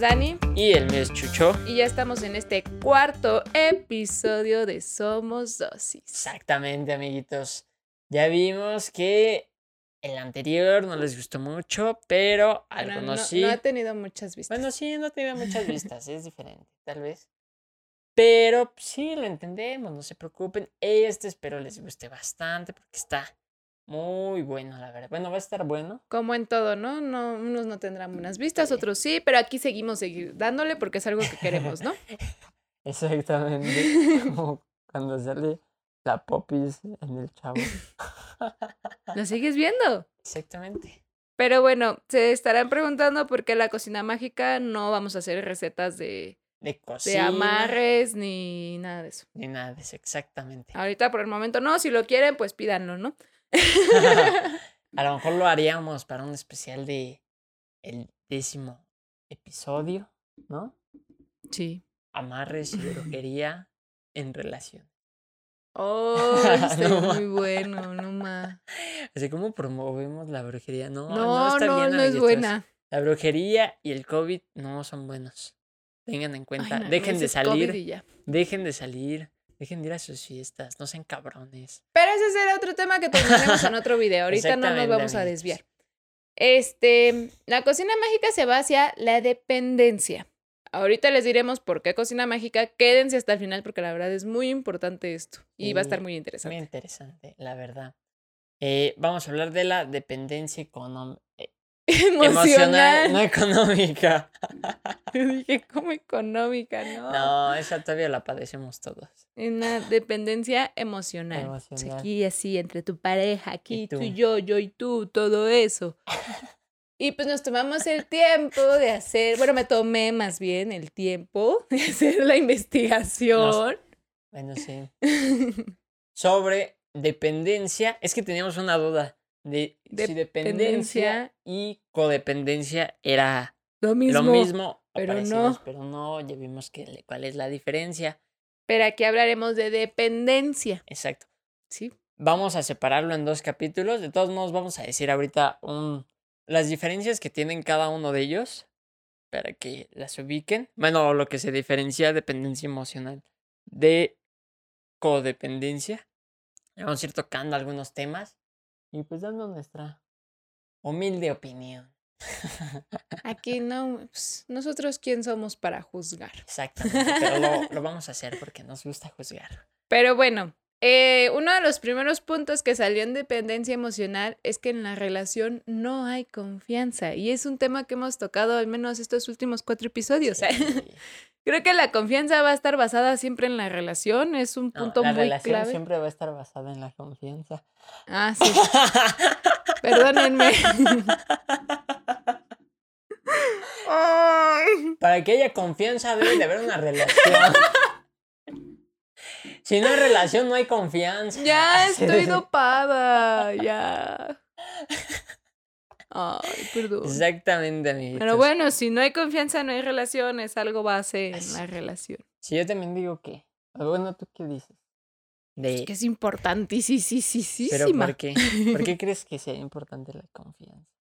es Dani. Y el mío es Chucho. Y ya estamos en este cuarto episodio de Somos Dosis. Exactamente, amiguitos. Ya vimos que el anterior no les gustó mucho, pero algunos no, sí. no ha tenido muchas vistas. Bueno, sí, no tiene muchas vistas, es diferente, tal vez. Pero sí, lo entendemos, no se preocupen. Este espero les guste bastante porque está muy bueno, la verdad. Bueno, va a estar bueno. Como en todo, ¿no? no unos no tendrán buenas vistas, otros sí, pero aquí seguimos seguir dándole porque es algo que queremos, ¿no? Exactamente. Como cuando sale la popis en el chavo. ¿Lo sigues viendo? Exactamente. Pero bueno, se estarán preguntando por qué la cocina mágica no vamos a hacer recetas de, De de cocina. amarres ni nada de eso. Ni nada de eso, exactamente. Ahorita por el momento no, si lo quieren, pues pídanlo, ¿no? A lo mejor lo haríamos para un especial de el décimo episodio, ¿no? Sí. Amarres y brujería en relación. Oh, está No muy bueno, no más. Así como promovemos la brujería. No, no, No, está no, bien, no es buena. La brujería y el COVID no son buenos. Tengan en Ay, cuenta. no, dejen de salir. Dejen de salir. Dejen de ir a sus fiestas. No sean cabrones. Pero ese será otro tema que terminaremos en otro video. Ahorita no nos vamos a desviar. Este, la cocina mágica se va hacia la dependencia. Ahorita les diremos por qué cocina mágica. Quédense hasta el final porque la verdad es muy importante esto y va a estar Sí, muy Muy interesante. interesante, la verdad. Eh, vamos a hablar de la dependencia económica. Emocional. no económica. Yo dije, como económica, ¿no? No, esa todavía la padecemos todos. En la dependencia emocional. Emocional. Aquí así, entre tu pareja, aquí tú. tú. y yo, yo y tú, todo eso. Y pues nos tomamos el tiempo de hacer, bueno, me tomé más bien el tiempo de hacer la investigación. Bueno, sí. Sobre dependencia, es que teníamos una duda de si dependencia y codependencia era Lo mismo. lo mismo o pero parecidos, no. pero no, ya vimos que, cuál es la diferencia. Pero aquí hablaremos de dependencia. Exacto. Sí. Vamos a separarlo en dos capítulos. De todos modos, vamos a decir ahorita un, las diferencias que tienen cada uno de ellos para que las ubiquen. Bueno, lo que se diferencia dependencia emocional de codependencia. Vamos a ir tocando algunos temas y pues dando nuestra humilde opinión. Aquí no, pues, nosotros quién somos para juzgar. Exactamente, pero lo, lo vamos a hacer porque nos gusta juzgar. Pero bueno, eh, uno de los primeros puntos que salió en dependencia emocional es que en la relación no hay confianza. Y es un tema que hemos tocado al menos estos últimos cuatro episodios. Sí. Creo que la confianza va a estar basada siempre en la relación. Es un No, punto la muy relación clave. siempre va a estar basada en la confianza. Ah, sí. Perdónenme. Para que haya confianza debe de haber una relación. si no hay relación, no hay confianza. Ya estoy dopada. Ya. Ay, perdón. Exactamente, amiguitos. Pero bueno, si no hay confianza, no hay relación, es algo base en la relación. Si yo también digo que. Bueno, ¿tú qué dices? De, Que es importantísima. ¿Pero por qué? ¿Por qué crees que sea importante la confianza?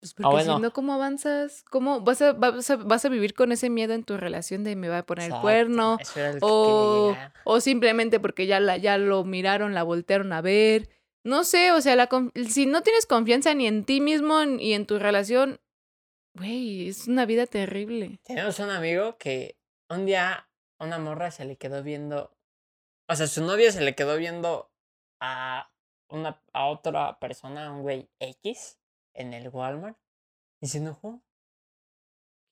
Pues porque bueno. si no, ¿cómo avanzas? ¿Cómo vas a, vas, a, vas a vivir con ese miedo en tu relación de me va a poner el cuerno? era lo que O, o simplemente porque ya, la, ya lo miraron, la voltearon a ver. No sé, o sea, la, si no tienes confianza ni en ti mismo ni en tu relación, güey, es una vida terrible. Tenemos un amigo que un día una morra se le quedó viendo. O sea, su novia se le quedó viendo a una a otra persona, un güey X, en el Walmart. Y se enojó.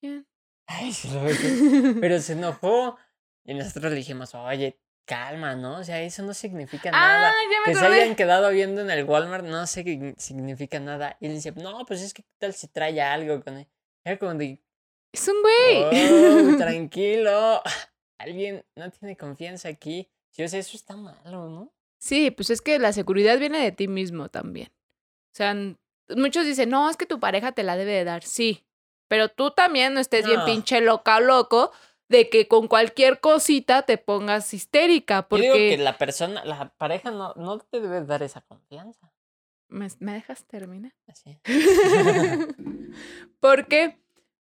¿Quién? Ay, se lo dije. Pero se enojó. Y nosotros le dijimos, oye, calma, ¿no? O sea, eso no significa nada. Ah, ya me Que se acordé. hayan quedado viendo en el Walmart no sé significa nada. Y él dice, no, pues es que ¿qué tal si trae algo con él. Era como de, Es un güey. "Oh, tranquilo. Alguien no tiene confianza aquí. Sí, o sea, eso está malo, ¿no? Sí, pues es que la seguridad viene de ti mismo también. O sea, muchos dicen, no, es que tu pareja te la debe de dar. Sí, pero tú también no estés bien pinche loca, loco, de que con cualquier cosita te pongas histérica, Yo digo que porque... la persona, la pareja no, no te debe dar esa confianza. ¿Me, me dejas terminar? Así. porque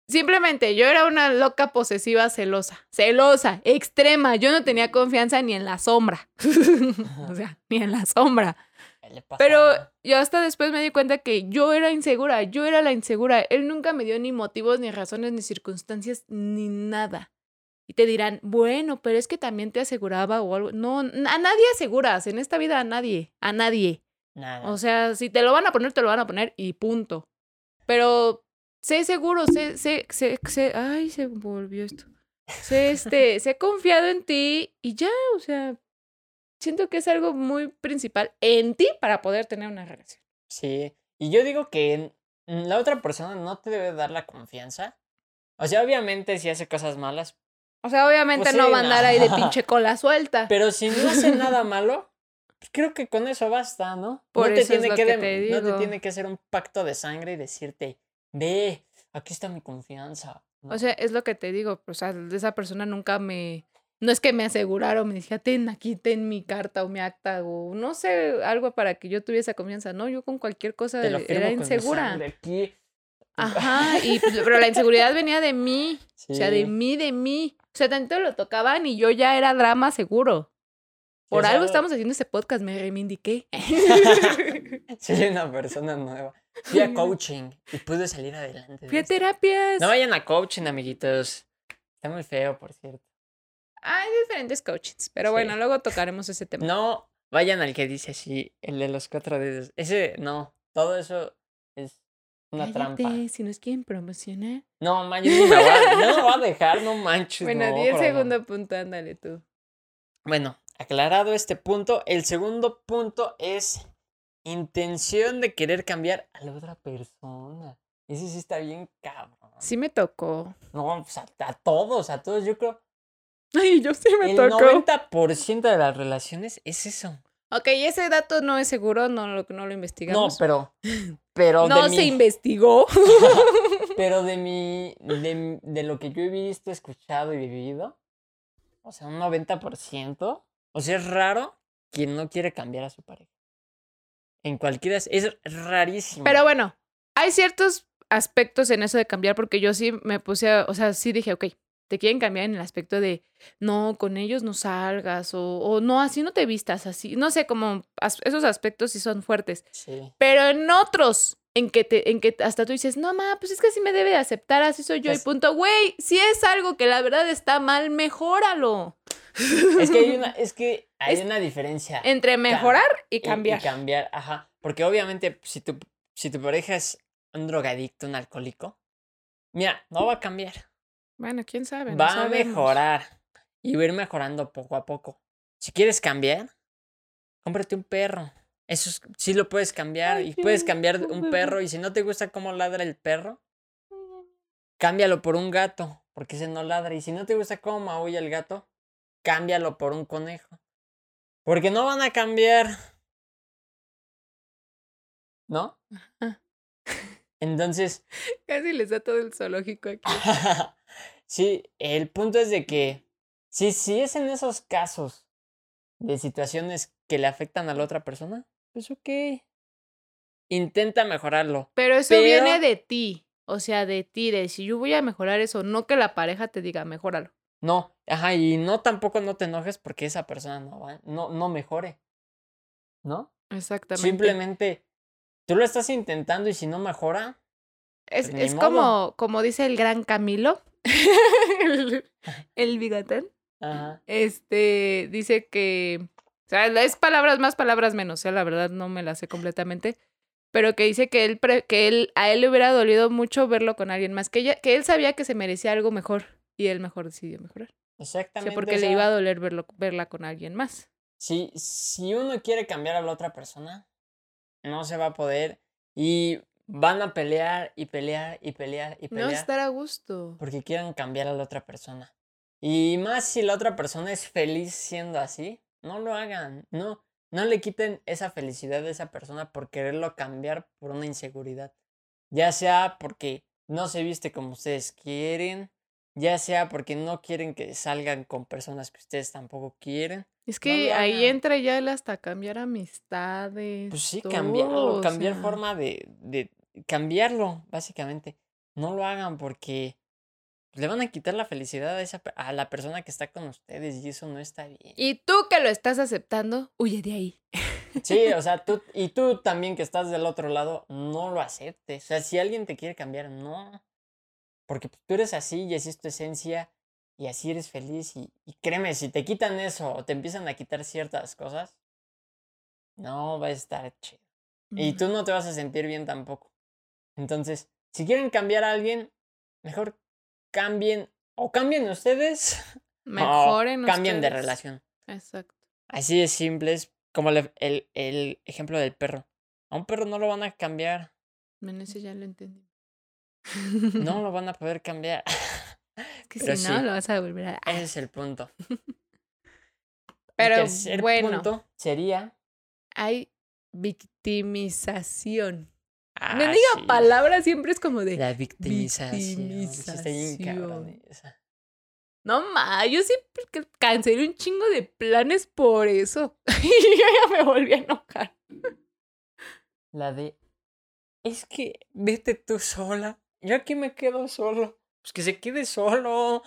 simplemente yo era una loca posesiva celosa, celosa, extrema. Yo no tenía confianza ni en la sombra. o sea, ni en la sombra. ¿Qué le pasa? Pero yo hasta después me di cuenta que yo era insegura, yo era la insegura. Él nunca me dio ni motivos, ni razones, ni circunstancias, ni nada. Y te dirán, bueno, pero es que también te aseguraba o algo. No, a nadie aseguras en esta vida, a nadie, a nadie. Nada. O sea, si te lo van a poner, te lo van a poner y punto. Pero sé seguro, sé, sé, sé, sé, ay, se volvió esto. Sé, este, sé confiado en ti y ya, o sea, siento que es algo muy principal en ti para poder tener una relación. Sí, y yo digo que la otra persona no te debe dar la confianza. O sea, obviamente si hace cosas malas, O sea, obviamente Pues no sí, va a andar ahí de pinche cola suelta. pero si no hace nada malo, pues creo que con eso basta, ¿no? Por no te eso es tiene lo que, que te no te digo. tiene que hacer un pacto de sangre y decirte, ve, aquí está mi confianza. ¿no? O sea, es lo que te digo, o sea, esa persona nunca me... No es que me aseguraron, me dijera, ten aquí, ten mi carta o mi acta o no sé, algo para que yo tuviese confianza. No, yo con cualquier cosa era insegura. aquí. Ajá, y, pero la inseguridad venía de mí, o sea, de mí, de mí. O sea, tanto lo tocaban y yo ya era drama seguro. Por algo estamos haciendo este podcast, me reivindiqué. Soy una persona nueva. Fui a coaching y pude salir adelante. de Fui a terapias. No vayan a coaching, amiguitos. Está muy feo, por cierto. Hay diferentes coaches, pero Sí. bueno, luego tocaremos ese tema. No vayan al que dice así, el de los cuatro dedos. Ese, no. Todo eso es una trampa. Si nos quieren promocionar. No, man, yo ni me voy a, no me voy a dejar, no manches. Bueno, no, 10 por amor. segundo punto, ándale tú. Bueno, aclarado este punto, el segundo punto es intención de querer cambiar a la otra persona. Ese sí está bien cabrón. Sí me tocó. No, pues a, a todos, a todos. Yo creo Ay, yo sí me el tocó. 90% de las relaciones es eso. Ok, ese dato no es seguro, no lo, no lo No, investigamos. pero. Pero No de se mi- investigó. Pero de mi. De, de lo que yo he visto, escuchado y vivido. O sea, un 90%. O sea, es raro quien no quiere cambiar a su pareja. En cualquiera. Es es rarísimo. Pero bueno, hay ciertos aspectos en eso de cambiar, porque yo sí me puse a, o sea, sí dije, ok, te quieren cambiar en el aspecto de, no, con ellos no salgas, o, o no, así no te vistas, así, no sé, como as- esos aspectos sí son fuertes, Sí. pero en otros, en que, te, en que hasta tú dices, no, ma, pues es que así me debe de aceptar, así soy yo, y punto, güey, si es algo que la verdad está mal, mejóralo. Es que hay una, es que hay Es- una diferencia. Entre mejorar y y- cambiar. Y, cambiar, ajá. Porque obviamente, si tu, si tu pareja es un drogadicto, un alcohólico, mira, no va a cambiar. Bueno, quién sabe. no va a mejorar. Y va a ir mejorando poco a poco. Si quieres cambiar, cómprate un perro. Eso es- sí lo puedes cambiar. Ay, y puedes cambiar un perro. Y si no te gusta cómo ladra el perro, cámbialo por un gato. Porque ese no ladra. Y si no te gusta cómo maulla el gato, cámbialo por un conejo. Porque no van a cambiar. ¿No? Ajá. Entonces, Casi les da todo el zoológico aquí. sí, el punto es de que si, si es en esos casos de situaciones que le afectan a la otra persona, pues ok. Intenta mejorarlo. Pero eso Pero- viene de ti. O sea, de ti, de si yo voy a mejorar eso, no que la pareja te diga, mejóralo. No, ajá, y no tampoco no te enojes porque esa persona no va, no, no mejore. ¿No? Exactamente. Simplemente tú lo estás intentando y si no mejora, Es, pues, es como, como dice el gran Camilo, el, el bigotón. ajá. Este dice que. O sea, es palabras más, palabras menos. ¿eh? La verdad no me la sé completamente. Pero que dice que él, pre- que él a él le hubiera dolido mucho verlo con alguien más. Que, ella, que él sabía que se merecía algo mejor. Y él mejor decidió mejorar. O sea, Exactamente. porque o le sea, iba a doler verlo, verla con alguien más. Si, si uno quiere cambiar a la otra persona, no se va a poder. Y van a pelear y pelear y pelear y No pelear. estar a gusto. Porque quieren cambiar a la otra persona. Y más si la otra persona es feliz siendo así, no lo hagan. No, no le quiten esa felicidad de esa persona por quererlo cambiar por una inseguridad. Ya sea porque no se viste como ustedes quieren, ya sea porque no quieren que salgan con personas que ustedes tampoco quieren. Es que ahí entra ya el hasta cambiar amistades. Pues sí, todo, cambiarlo, o cambiar sea, forma de, de cambiarlo, básicamente. No lo hagan porque le van a quitar la felicidad a, esa, a la persona que está con ustedes y eso no está bien. Y tú que lo estás aceptando, huye de ahí. Sí, o sea, tú, y tú también que estás del otro lado, no lo aceptes. O sea, si alguien te quiere cambiar, no. Porque pues, tú eres así y así es tu esencia y así eres feliz. Y, y créeme, si te quitan eso o te empiezan a quitar ciertas cosas, no va a estar chido. Y tú no te vas a sentir bien tampoco. Entonces, si quieren cambiar a alguien, mejor cambien o cambien ustedes Mejoren o cambien de relación. Exacto. Así de simple es como le- el, el ejemplo del perro. A un perro no lo van a cambiar, Bueno, ese ya lo entendí. No lo van a poder cambiar. Es que pero si no, sí. lo vas a volver a. Ese es el punto. Pero el tercer bueno, punto sería. hay victimización. Ah, Me diga sí, palabra siempre es como de. La victimización. sí está bien cabrón victimización. esa. No ma, yo siempre cancelé un chingo de planes por eso. y yo ya me volví a enojar. La de. Es que vete tú sola. Yo aquí me quedo solo. Pues que se quede solo.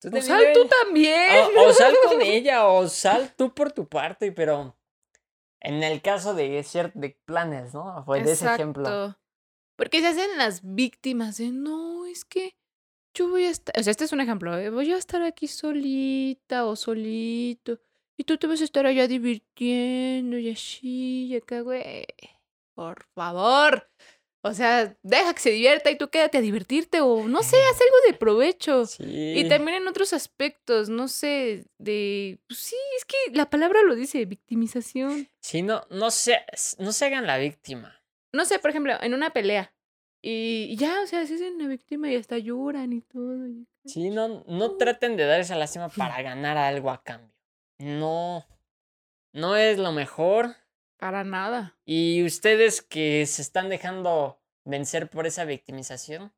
Tú O sal tú también. O, o sal con ella, o sal tú por tu parte, pero en el caso de de planes, ¿no? Fue de ese ejemplo. Porque se hacen las víctimas de no, es que yo voy a estar. O sea, este es un ejemplo. ¿eh? Voy a estar aquí solita o solito. Y tú te vas a estar allá divirtiendo y así, y acá, güey. Por favor. O sea, deja que se divierta y tú quédate a divertirte o no sé, haz algo de provecho. Sí. Y también en otros aspectos, no sé, de... Pues sí, es que la palabra lo dice, victimización. Sí, no, no se, no se hagan la víctima. No sé, por ejemplo, en una pelea. Y ya, o sea, se hacen la víctima y hasta lloran y todo. Sí, no, no traten de dar esa lástima para ganar algo a cambio. No, no es lo mejor. Para nada. Y ustedes que se están dejando vencer por esa victimización.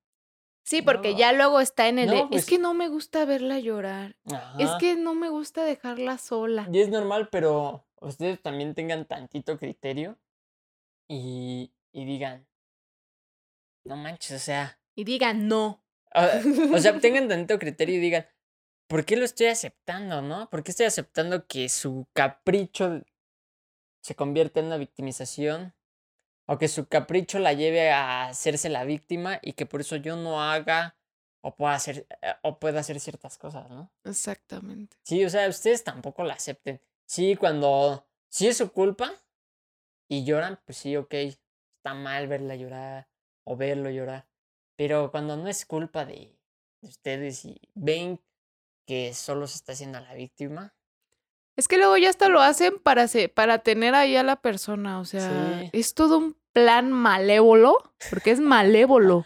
Sí, porque No. ya luego está en el de, No, pues- es que no me gusta verla llorar. Es que no me gusta dejarla sola. Y es normal, pero ustedes también tengan tantito criterio y, y digan, no manches, o sea, Y digan no. o, o sea, tengan tantito criterio y digan, ¿por qué lo estoy aceptando, no? ¿Por qué estoy aceptando que su capricho se convierta en una victimización? O que su capricho la lleve a hacerse la víctima y que por eso yo no haga o pueda hacer, eh, o pueda hacer ciertas cosas, ¿no? Exactamente. Sí, o sea, ustedes tampoco la acepten. Sí, cuando sí es su culpa y lloran, pues sí, ok, está mal verla llorar o verlo llorar. Pero cuando no es culpa de, de ustedes y ven que solo se está haciendo la víctima, Es que luego ya hasta lo hacen para, se- para tener ahí a la persona. O sea, Sí. es todo un plan malévolo, porque es malévolo.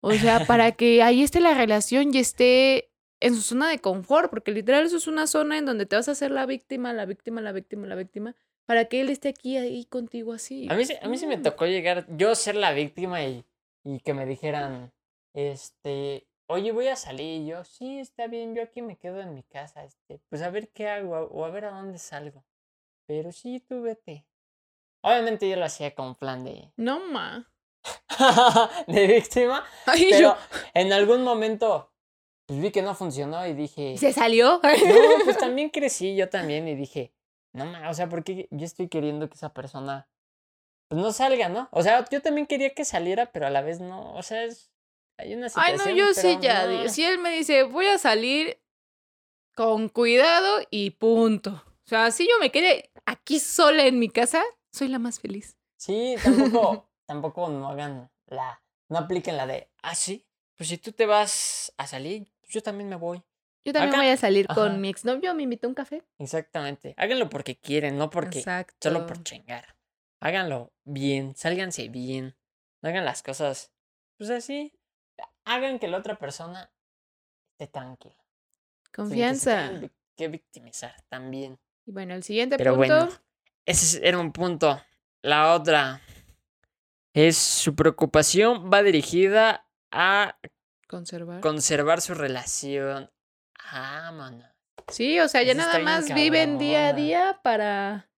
O sea, para que ahí esté la relación y esté en su zona de confort, porque literal eso es una zona en donde te vas a hacer la víctima, la víctima, la víctima, la víctima, para que él esté aquí ahí contigo así. a mí, a mí sí me tocó llegar, yo ser la víctima y, y que me dijeran, este, oye, voy a salir. Y yo, sí, está bien, yo aquí me quedo en mi casa, este, pues a ver qué hago o a ver a dónde salgo. Pero sí, tú vete. Obviamente yo lo hacía con plan de, No, ma. de víctima, Ay, pero yo. en algún momento pues vi que no funcionó y dije, ¿Se salió? no, pues también crecí yo también y dije, no ma, o sea, porque yo estoy queriendo que esa persona pues no salga, ¿no? O sea, yo también quería que saliera, pero a la vez no, o sea, es hay una Ay, situación. no, yo sí ya. no. Si él me dice, voy a salir con cuidado y punto. O sea, si yo me quedé aquí sola en mi casa, soy la más feliz. Sí, tampoco, tampoco no hagan la, no apliquen la de, ah, sí, pues si tú te vas a salir, pues yo también me voy. Yo también Acá- voy a salir Ajá. con mi exnovio, me invitó a un café. Exactamente. Háganlo porque quieren, no porque Exacto. solo por chingar. Háganlo bien, sálganse bien. No hagan las cosas, pues así. Hagan que la otra persona esté tranquila. que Confianza. vic- que victimizar también. Y bueno, el siguiente Pero punto. bueno, ese es- era un punto. La otra es su preocupación va dirigida a Conservar. conservar su relación. Ah, mano. Sí, o sea, ya Eso nada más viven día a día para.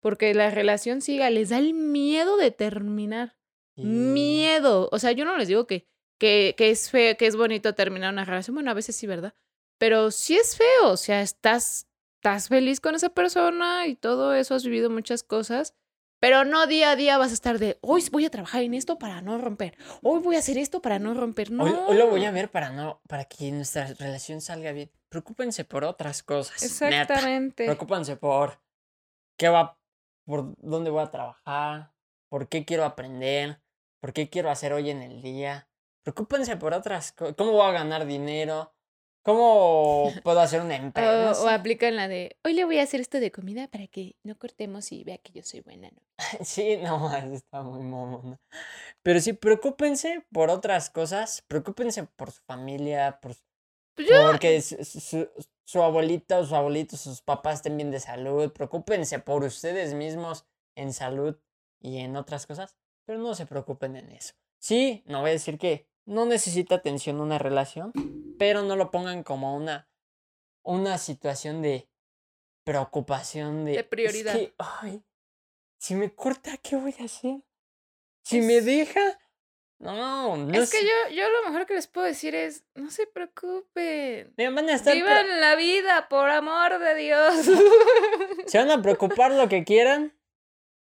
Porque la relación siga. Les da el miedo de terminar. Miedo. O sea, yo no les digo que que, que es feo, que es bonito terminar una relación. Bueno, a veces sí, ¿verdad? Pero sí es feo, o sea, estás, estás feliz con esa persona y todo eso, has vivido muchas cosas, pero no día a día vas a estar de, hoy voy a trabajar en esto para no romper, hoy voy a hacer esto para no romper, no. Hoy, hoy lo voy a ver para no, para que nuestra relación salga bien. Preocúpense por otras cosas. neta. Exactamente. Preocúpense por qué va, por dónde voy a trabajar, por qué quiero aprender, por qué quiero hacer hoy en el día. Preocúpense por otras cosas. ¿Cómo voy a ganar dinero? ¿Cómo puedo hacer una empresa? O, o aplican la de, hoy le voy a hacer esto de comida para que no cortemos y vea que yo soy buena, ¿no? Sí, no, está muy momona. Pero sí, preocúpense por otras cosas. Preocúpense por su familia, por, Pues yo, porque su, su, su abuelita o su abuelito, sus papás estén bien de salud. Preocúpense por ustedes mismos en salud y en otras cosas. Pero no se preocupen en eso. Sí, no voy a decir que no necesita atención una relación, pero no lo pongan como una, una situación de preocupación de... De "Es prioridad". que, ay, si me corta, ¿qué voy a hacer? Si me deja... No, no es que yo, yo lo mejor que les puedo decir es, no se preocupen. Me van a estar... pre- Vivan la vida, por amor de Dios. Se van a preocupar lo que quieran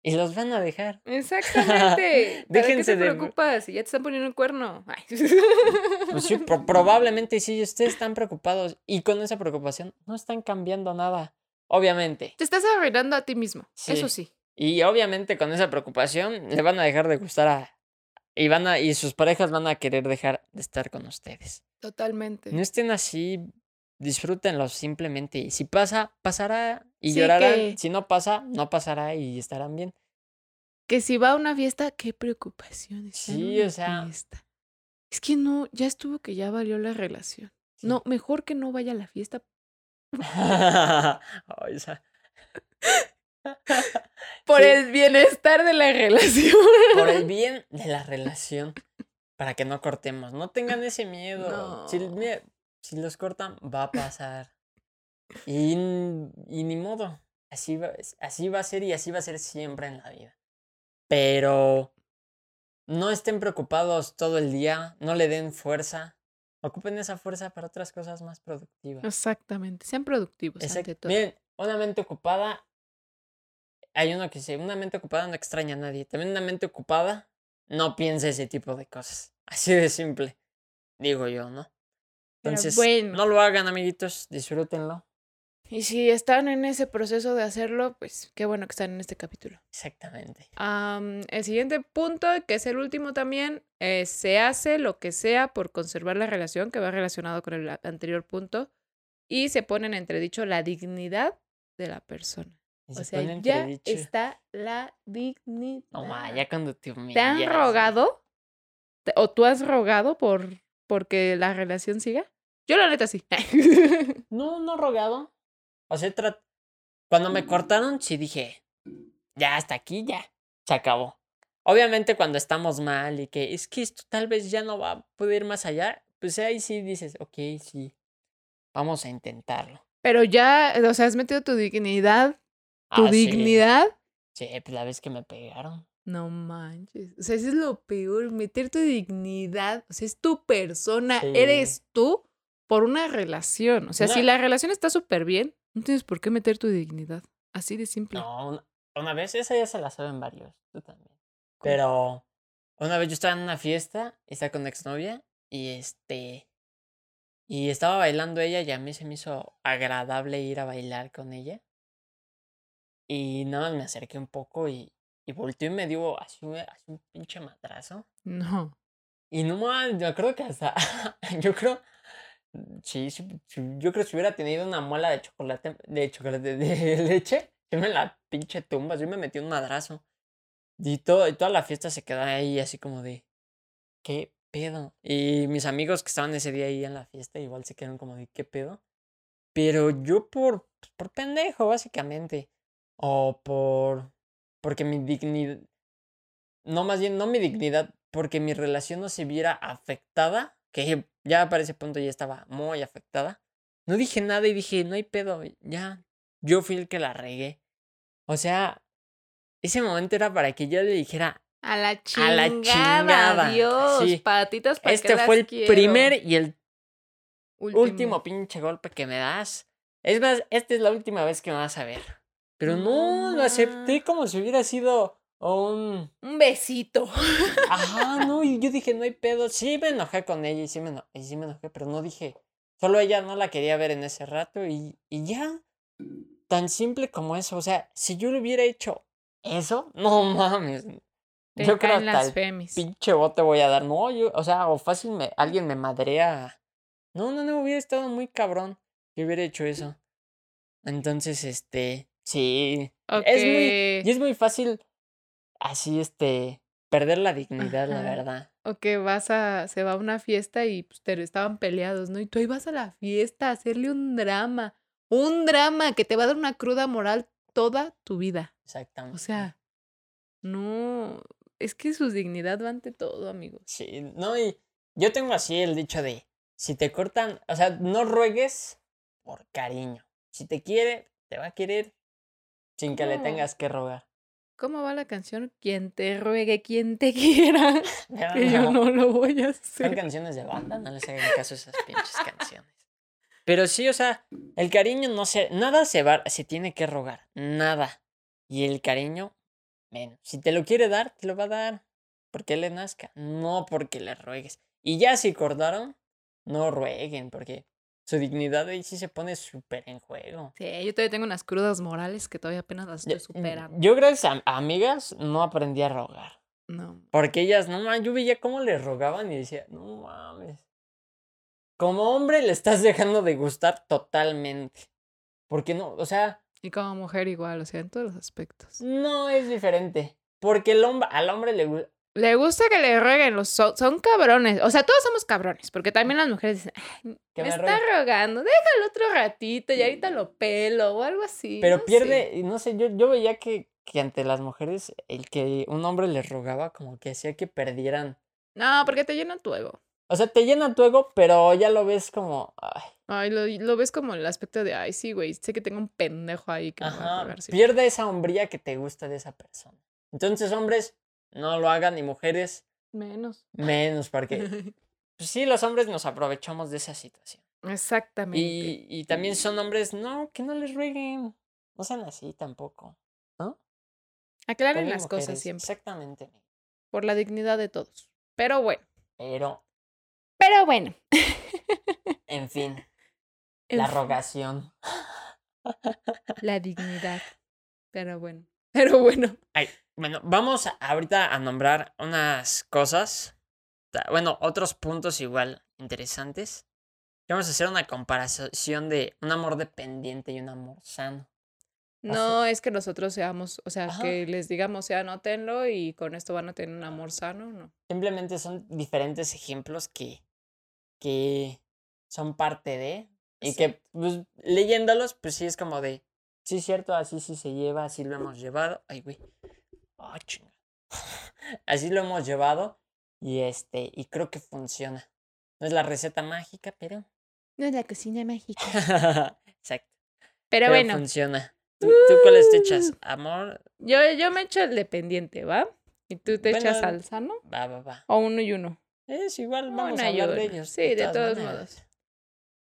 y los van a dejar. Exactamente. ¿Para qué Déjense te de- preocupas? Si ya te están poniendo un cuerno. Ay. Pues sí, pro- probablemente sí, ustedes están preocupados y con esa preocupación no están cambiando nada. Obviamente. Te estás arruinando a ti mismo. Eso sí. Y obviamente con esa preocupación le van a dejar de gustar a... Y, van a, y sus parejas van a querer dejar de estar con ustedes. Totalmente. No estén así, disfrútenlo simplemente. Y si pasa, pasará y Sí, llorarán. que- Si no pasa, no pasará y estarán bien. Que si va a una fiesta, qué en Sí, una o sea- fiesta. Es que no, ya estuvo que ya valió la relación. Sí. No, mejor que no vaya a la fiesta. Esa- Por Sí. el bienestar de la relación. Por el bien de la relación. Para que no cortemos. No tengan ese miedo. Si, mira, si los cortan, va a pasar. Y, y ni modo. Así va, así va a ser y así va a ser siempre en la vida. Pero no estén preocupados todo el día. No le den fuerza. Ocupen esa fuerza para otras cosas más productivas. Exactamente. Sean productivos Exacto. ante todo. Miren, una mente ocupada. Hay uno que dice, una mente ocupada no extraña a nadie. También una mente ocupada no piensa ese tipo de cosas. Así de simple. Digo yo, ¿no? Entonces, bueno. no lo hagan, amiguitos. Disfrútenlo. Y si están en ese proceso de hacerlo, pues qué bueno que están en este capítulo. Exactamente. Am, el siguiente punto, que es el último también, es se hace lo que sea por conservar la relación, que va relacionado con el anterior punto, y se pone en entredicho la dignidad de la persona. O se sea, ya entredicho. está la dignidad. No, ma, ya cuando te ¿Te han humillas, rogado? ¿Te- ¿O tú has rogado por porque la relación siga? Yo la neta sí. No, no rogado. O sea, tra- cuando me cortaron, sí dije, ya hasta aquí, ya, se acabó. Obviamente cuando estamos mal y que es que esto tal vez ya no va a poder ir más allá, pues ahí sí dices, ok, sí, vamos a intentarlo. Pero ya, o sea, has metido tu dignidad, tu Ah, sí, dignidad. Sí, pues la vez que me pegaron. No manches. O sea, eso es lo peor, meter tu dignidad. O sea, es tu persona, Sí. eres tú por una relación. O sea, si la relación está súper bien, no tienes por qué meter tu dignidad. Así de simple. No, una, una vez, esa ya se la saben varios, tú también. Pero una vez yo estaba en una fiesta, estaba con una exnovia y este... Y estaba bailando ella y a mí se me hizo agradable ir a bailar con ella. Y nada más me acerqué un poco y, y volteó y me dio así, un- así un pinche madrazo. No. Y no más, me acuerdo que hasta, yo creo, sí, sí, sí, yo creo que si hubiera tenido una muela de chocolate, de chocolate, de leche, yo me la pinche tumba, yo me metí un madrazo. Y, todo, y toda la fiesta se quedó ahí así como de, ¿qué pedo? Y mis amigos que estaban ese día ahí en la fiesta igual se quedaron como de, ¿qué pedo? Pero yo por, por pendejo, básicamente. O por, porque mi dignidad, no más bien, no mi dignidad, porque mi relación no se viera afectada, que ya para ese punto ya estaba muy afectada. No dije nada y dije, no hay pedo, ya, yo fui el que la regué. O sea, ese momento era para que yo le dijera A la A chingada. la chingada, Dios. sí. Patitas para Este fue el primer y el último. último pinche golpe que me das. Es más, esta es la última vez que me vas a ver. Pero no, lo acepté como si hubiera sido un... Un besito. Ajá, no, y yo dije, no hay pedo. Sí me enojé con ella y sí me, eno- y sí me enojé, pero no dije... Solo ella no la quería ver en ese rato y, y ya. Tan simple como eso. O sea, si yo le hubiera hecho eso, no mames. Te yo creo caen hasta el pinche bote voy a dar. No, yo, o sea, o fácil me, alguien me madrea. No, no, no, hubiera estado muy cabrón que hubiera hecho eso. Entonces, este, sí. Es muy, y es muy fácil así, este, perder la dignidad, la verdad. O que vas a, se va a una fiesta y pues, te estaban peleados, ¿no? Y tú ahí vas a la fiesta a hacerle un drama. Un drama que te va a dar una cruda moral toda tu vida. Exactamente. O sea, no. Es que su dignidad va ante todo, amigos. Sí, no, y yo tengo así el dicho de, si te cortan, o sea, no ruegues por cariño. Si te quiere, te va a querer sin que le No. tengas que rogar. ¿Cómo va la canción? Quien te ruegue, quien te quiera. No, Que yo no. lo voy a Son hacer. canciones de banda, no les hagan caso a esas pinches canciones. Pero sí, o sea, el cariño no se. Nada se va, se tiene que rogar. Nada. Y el cariño, menos. Si te lo quiere dar, te lo va a dar. Porque le nazca. No porque le ruegues. Y ya si cortaron, no rueguen, porque su dignidad ahí sí se pone súper en juego. Sí, yo todavía tengo unas crudas morales que todavía apenas las Yo, estoy superando. yo gracias a, a amigas no aprendí a rogar. No. Porque ellas, no mames, yo veía cómo le rogaban y decía, no mames. Como hombre le estás dejando de gustar totalmente. Porque no, o sea, Y como mujer igual, o sea, en todos los aspectos. no es diferente. Porque el hombre, al hombre le gusta. Le gusta que le rueguen, los son, son cabrones. O sea, todos somos cabrones, porque también las mujeres dicen, "Ay, me me está rogando, déjalo otro ratito y ahorita lo pelo o algo así. Pero no pierde, no sé, yo, yo veía que, que ante las mujeres, el que un hombre les rogaba, como que hacía que perdieran. No, porque te llena tu ego. O sea, te llena tu ego, pero ya lo ves como. Ay, Ay, lo, lo ves como el aspecto de, ay, sí, güey, sé que tengo un pendejo ahí que me va a ajá, rogar, sí". pierde esa hombría que te gusta de esa persona. Entonces, hombres, no lo hagan, y mujeres, Menos. menos, porque pues sí, los hombres nos aprovechamos de esa situación. Exactamente. Y, y también son hombres, no, que no les rueguen. No sean así tampoco. ¿No? Aclaren las cosas siempre, Exactamente. por la dignidad de todos. Pero bueno, Pero, pero bueno. en fin, En la fin, rogación. La dignidad. Pero bueno. Pero bueno. Ay, bueno, vamos ahorita a nombrar unas cosas. Bueno, otros puntos igual interesantes. Vamos a hacer una comparación de un amor dependiente y un amor sano. No es que nosotros seamos, o sea, Ajá. que les digamos, sea, anótenlo y con esto van a tener un amor sano, no. Simplemente son diferentes ejemplos que, que son parte de. Y Sí. que pues, leyéndolos, pues sí es como de. Sí, cierto, así sí se lleva, así lo hemos llevado. Ay, güey. Ah, chinga. así lo hemos llevado. Y este, y creo que funciona. No es la receta mágica, pero. No es la cocina mágica. Exacto. Pero, Pero bueno, funciona. ¿Tú, tú cuáles te echas? Uh. ¿Amor? yo, yo me echo el dependiente, ¿va? ¿Y tú te echas al sano? Va, va, va. ¿O uno y uno? Es igual, vamos Una a hablar de ellos. Sí, de todos maneras. modos.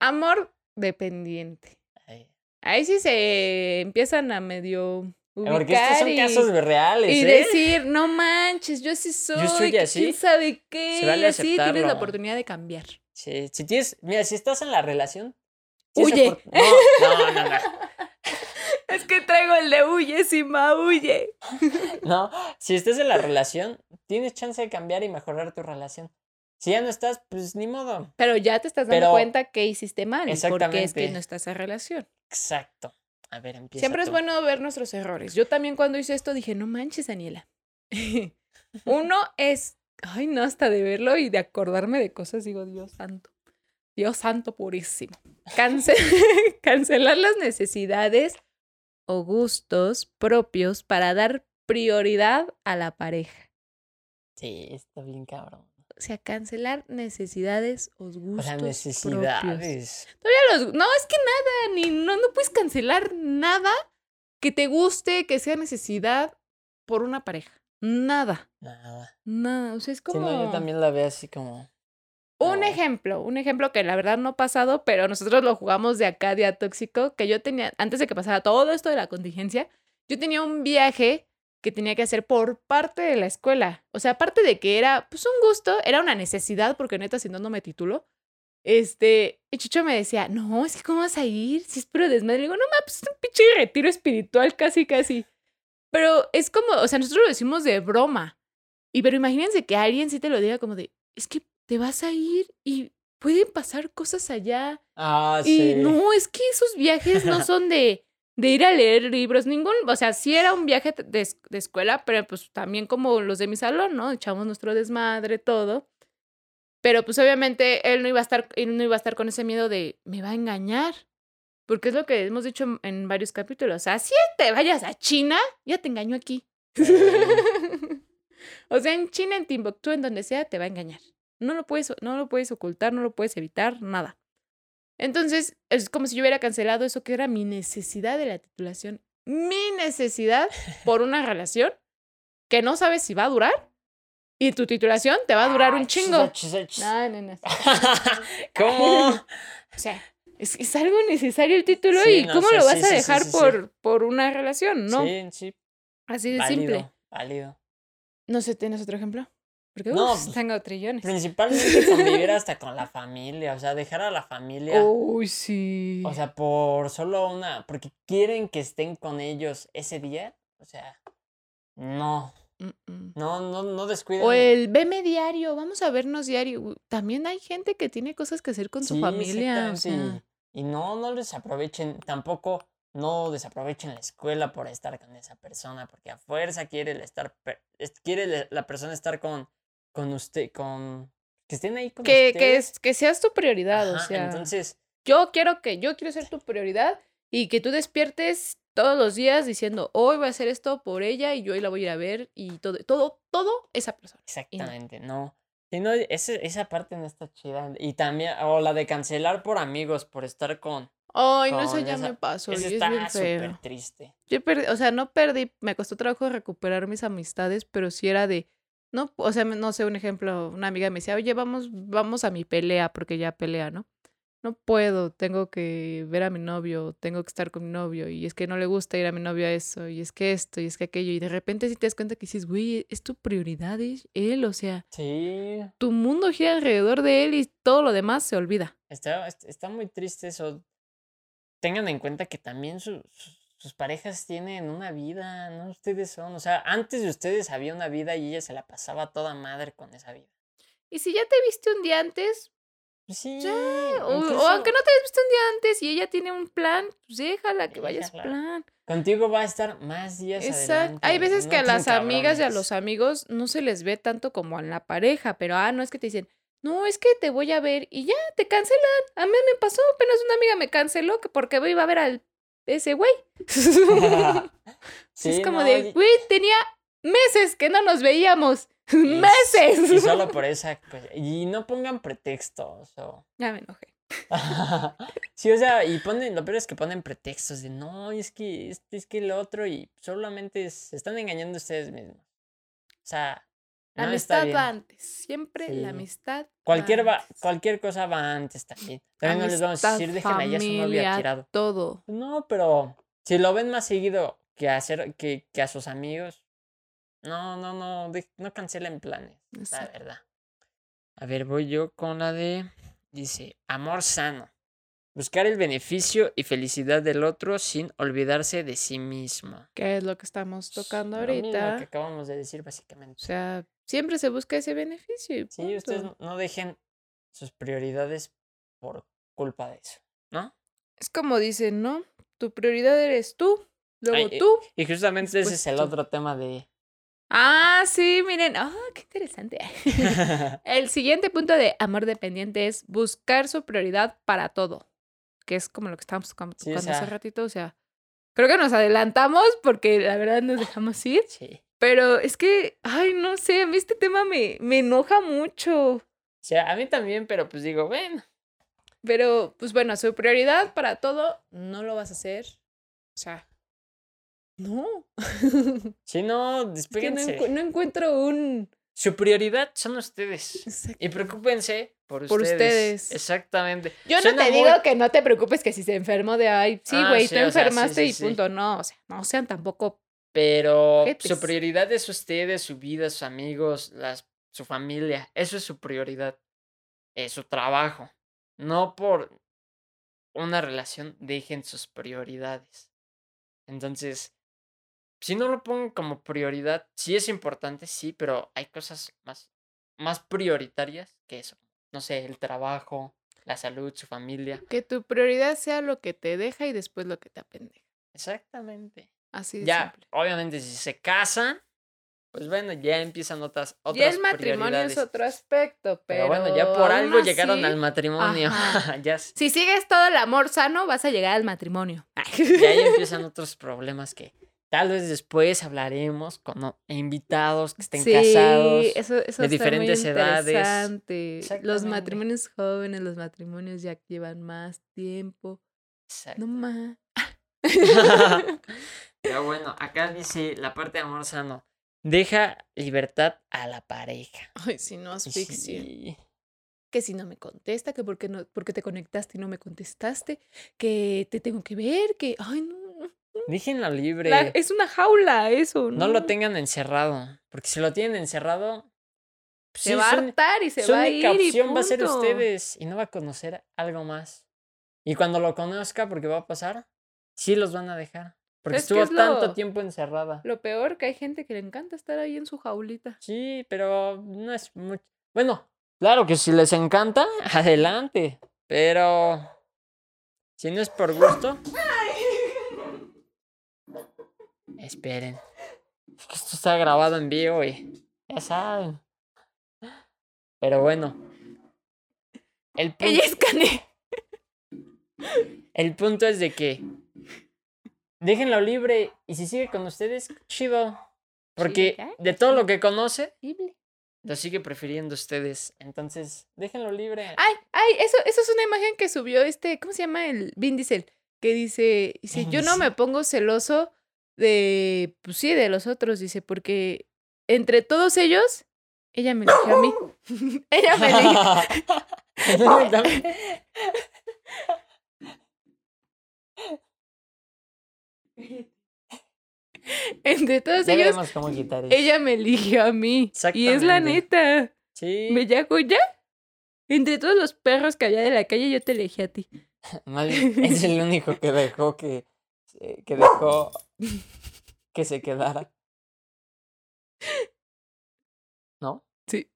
Amor dependiente. Ahí sí se empiezan a medio Porque estos son y, casos reales, y ¿eh? decir, no manches, yo sí soy, soy que así. quién sabe qué, Se vale y así tienes la aceptarlo. oportunidad de cambiar. Sí, si tienes, mira, si estás en la relación. Huye. No, no, no, no. Es que traigo el de huye, Sima, huye. No, si estás en la relación, tienes chance de cambiar y mejorar tu relación. Si ya no estás, pues ni modo. Pero ya te estás dando Pero- cuenta que hiciste mal, porque es que Exactamente. no estás en relación. Exacto. A ver, empieza. Siempre es bueno ver nuestros errores. Yo también cuando hice esto dije, no manches, Daniela. Uno es, ay, no, hasta de verlo y de acordarme de cosas, digo, Dios santo. Dios santo purísimo. Cance- cancelar las necesidades o gustos propios para dar prioridad a la pareja. Sí, está bien cabrón. O sea, cancelar necesidades o gustos propios. necesidades. Todavía los- no, es que nada, ni no, no puedes cancelar nada que te guste, que sea necesidad por una pareja. nada, Nada. nada. O sea, es Sí, como... no, yo también la veo así como. Un No. ejemplo, un ejemplo que la verdad no ha pasado, pero nosotros lo jugamos de acá, de Tóxico, que yo tenía, antes de que pasara todo esto de la contingencia, yo tenía un viaje que tenía que hacer por parte de la escuela. O sea, aparte de que era, pues, un gusto, era una necesidad, porque neta, si no, no me titulo. Este, y Chucho me decía, no, es que ¿cómo vas a ir? Si es puro desmadre. Le digo, no, ma, pues es un pinche retiro espiritual, casi, casi. Pero es como, o sea, nosotros lo decimos de broma. Y pero imagínense que alguien sí te lo diga como de, es que te vas a ir y pueden pasar cosas allá. Ah, Y sí. no, es que esos viajes no son de, de ir a leer libros, ningún, o sea, sí era un viaje de, de escuela, pero pues también como los de mi salón, ¿no? Echamos nuestro desmadre, todo. Pero pues obviamente él no iba a estar, él no iba a estar con ese miedo de, me va a engañar. Porque es lo que hemos dicho en, en varios capítulos. O sea, si te vayas a China, ya te engañó aquí. o sea, en China, en Timbuktu, en donde sea, te va a engañar. No lo puedes, no lo puedes ocultar, no lo puedes evitar, nada. Entonces, es como si yo hubiera cancelado eso que era mi necesidad de la titulación. Mi necesidad por una relación que no sabes si va a durar. Y tu titulación te va a durar un chingo. No, no, no. ¿Cómo? O sea, es, es algo necesario el título Sí, y no, ¿cómo sí, lo vas a sí, dejar sí, sí. por, por una relación? No, Sí, sí. así de Válido, simple. válido. No sé, ¿tienes otro ejemplo? Porque No, uf, pues, tengo trillones. Principalmente convivir hasta con la familia, o sea, dejar a la familia. Uy, sí. O sea, por solo una, porque quieren que estén con ellos ese día. O sea, no, Mm, mm. no, no, no descuiden. O el veme diario, vamos a vernos diario. También hay gente que tiene cosas que hacer con su Sí, familia. O sea, y, y no, no les aprovechen, tampoco no desaprovechen la escuela por estar con esa persona, porque a fuerza quiere el estar, quiere la persona estar con, con usted, con, que estén ahí con que, que, es, que seas tu prioridad. o Ajá, sea, entonces, yo quiero que yo quiero ser tu prioridad y que tú despiertes todos los días diciendo hoy voy a hacer esto por ella y yo hoy la voy a ir a ver y todo, todo, todo esa persona. Exactamente, no. Sí, no, ese- esa parte no está chida. Y también, o la de cancelar por amigos, por estar con. Ay, no, eso Con ya esa- me pasó. Eso es está bien súper triste. Yo perdí, o sea, no perdí, me costó trabajo recuperar mis amistades, pero sí era de, no, o sea, no sé, un ejemplo, una amiga me decía, oye, vamos, vamos a mi pelea, porque ya pelea, ¿no? No puedo, tengo que ver a mi novio, tengo que estar con mi novio, y es que no le gusta ir a mi novio a eso, y es que esto, y es que aquello, y de repente si te das cuenta que dices, güey, es tu prioridad, es él, o sea, Sí, tu mundo gira alrededor de él y todo lo demás se olvida. está, est- está muy triste eso. Tengan en cuenta que también su- su- sus parejas tienen una vida, no ustedes son. O sea, antes de ustedes había una vida y ella se la pasaba toda madre con esa vida. Y si ya te viste un día antes, Pues sí, O, o incluso aunque no te hayas visto un día antes y ella tiene un plan, pues déjala que Déjala. plan. contigo va a estar más días Exacto. adelante. Hay veces no que a las amigas y a los amigos no se les ve tanto como a la pareja, pero ah, no es que te dicen, no, es que te voy a ver y ya te cancelan. A mí me pasó, apenas una amiga me canceló que porque iba a ver al ese güey. Sí, es como no, de, y- güey, tenía meses que no nos veíamos. meses. Y solo por esa. pues, y no pongan pretextos. O... Ya me enojé. sí, o sea, y ponen, lo peor es que ponen pretextos de no, es que este, es que el otro, y solamente se están engañando ustedes mismos. O sea, La no amistad va antes. Siempre Sí. la amistad. Cualquier, va, antes. cualquier cosa va antes también. También no les vamos a decir, Amistad, dejen ahí a su familia, tirado. Todo. No, pero si lo ven más seguido que a, hacer, que, que a sus amigos, no, no, no, de- no cancelen planes, la Exacto. verdad. A ver, voy yo con la de, dice, amor sano. Buscar el beneficio y felicidad del otro sin olvidarse de sí mismo. que es lo que estamos tocando Lo mismo ahorita. que acabamos de decir, básicamente. O sea, siempre se busca ese beneficio. y Sí, ustedes no dejen sus prioridades por culpa de eso, ¿no? Es como dicen, ¿no? Tu prioridad eres tú, luego Ay, eh, tú. Y justamente ese es el tú. otro tema de... Ah, sí, miren. Ah, qué interesante. El siguiente punto de amor dependiente es buscar su prioridad para todo. Que es como lo que estábamos tocando Sí, o tocando hace ratito. O sea, creo que nos adelantamos porque la verdad nos dejamos ir. sí. Pero es que, ay, no sé, a mí este tema me, me enoja mucho. O sea, a mí también, pero pues digo, bueno. Pero, pues bueno, su prioridad para todo no lo vas a hacer. O sea, No. Si no, Es que no, encuentro un. Su prioridad son ustedes. Exacto. Y preocúpense por, Por ustedes. ustedes. Exactamente. Yo no te muy- digo que no te preocupes que si se enfermó de ay, sí, Ah, güey, sí, te sea, sí, enfermaste sí, y sí. punto. No, o sea, no sean tampoco. Pero su prioridad es ustedes, su vida, sus amigos, las, su familia. Eso es su prioridad. Es su trabajo. No por una relación dejen sus prioridades. Entonces, si no lo pongan como prioridad, sí es importante, sí, pero hay cosas más, más prioritarias que eso. No sé, el trabajo, la salud, su familia. Que tu prioridad sea lo que te deja y después lo que te apendeja. Exactamente. Así de Ya, simple. obviamente, si se casan, pues bueno, ya empiezan otras, otras Ya el matrimonio es otro aspecto, pero. Pero bueno, ya por algo llegaron al matrimonio. ya, Si sigues todo el amor sano, vas a llegar al matrimonio. ya ahí empiezan otros problemas que tal vez después hablaremos con invitados que estén sí, casados. eso, eso de está muy diferentes edades. Los matrimonios jóvenes, los matrimonios ya llevan más tiempo. Exacto. No más. Pero bueno, acá dice la parte de amor sano. Deja libertad a la pareja. Ay, si no asfixia. Sí. Que si no me contesta, que porque no, porque te conectaste y no me contestaste, que te tengo que ver, que. Ay, no. Déjenlo libre. La- es una jaula eso, ¿no? No lo tengan encerrado. Porque si lo tienen encerrado, pues Se sí, va a su- hartar y se su va a ir. opción va a ser ustedes. Y no va a conocer algo más. Y cuando lo conozca, porque va a pasar, sí los van a dejar. Porque ¿Sabes qué estuvo es tanto lo- tiempo encerrada. Lo peor que hay gente que le encanta estar ahí en su jaulita. Sí, pero no es mucho. Bueno, claro que si les encanta, adelante. Pero si no es por gusto. Esperen. Es que esto está grabado en vivo y ya saben. Pero bueno. El punto, Ella es Cane. el punto es de que déjenlo libre y si sigue con ustedes, chido. Porque de todo lo que conoce, lo sigue prefiriendo ustedes. Entonces, déjenlo libre. Ay, ay, eso, eso es una imagen que subió este, ¿cómo se llama? El Vin Diesel, que dice, dice, yo no me pongo celoso de, pues sí, de los otros, dice, porque entre todos ellos, ella me eligió a mí. ella me eligió. No, también. Entre todos ya ellos, cómo ella me eligió a mí. Y es la neta. Sí. Bellaco, ¿ya? Entre todos los perros que había de la calle, yo te elegí a ti. Es el único que dejó que, que dejó que se quedara. ¿No? Sí.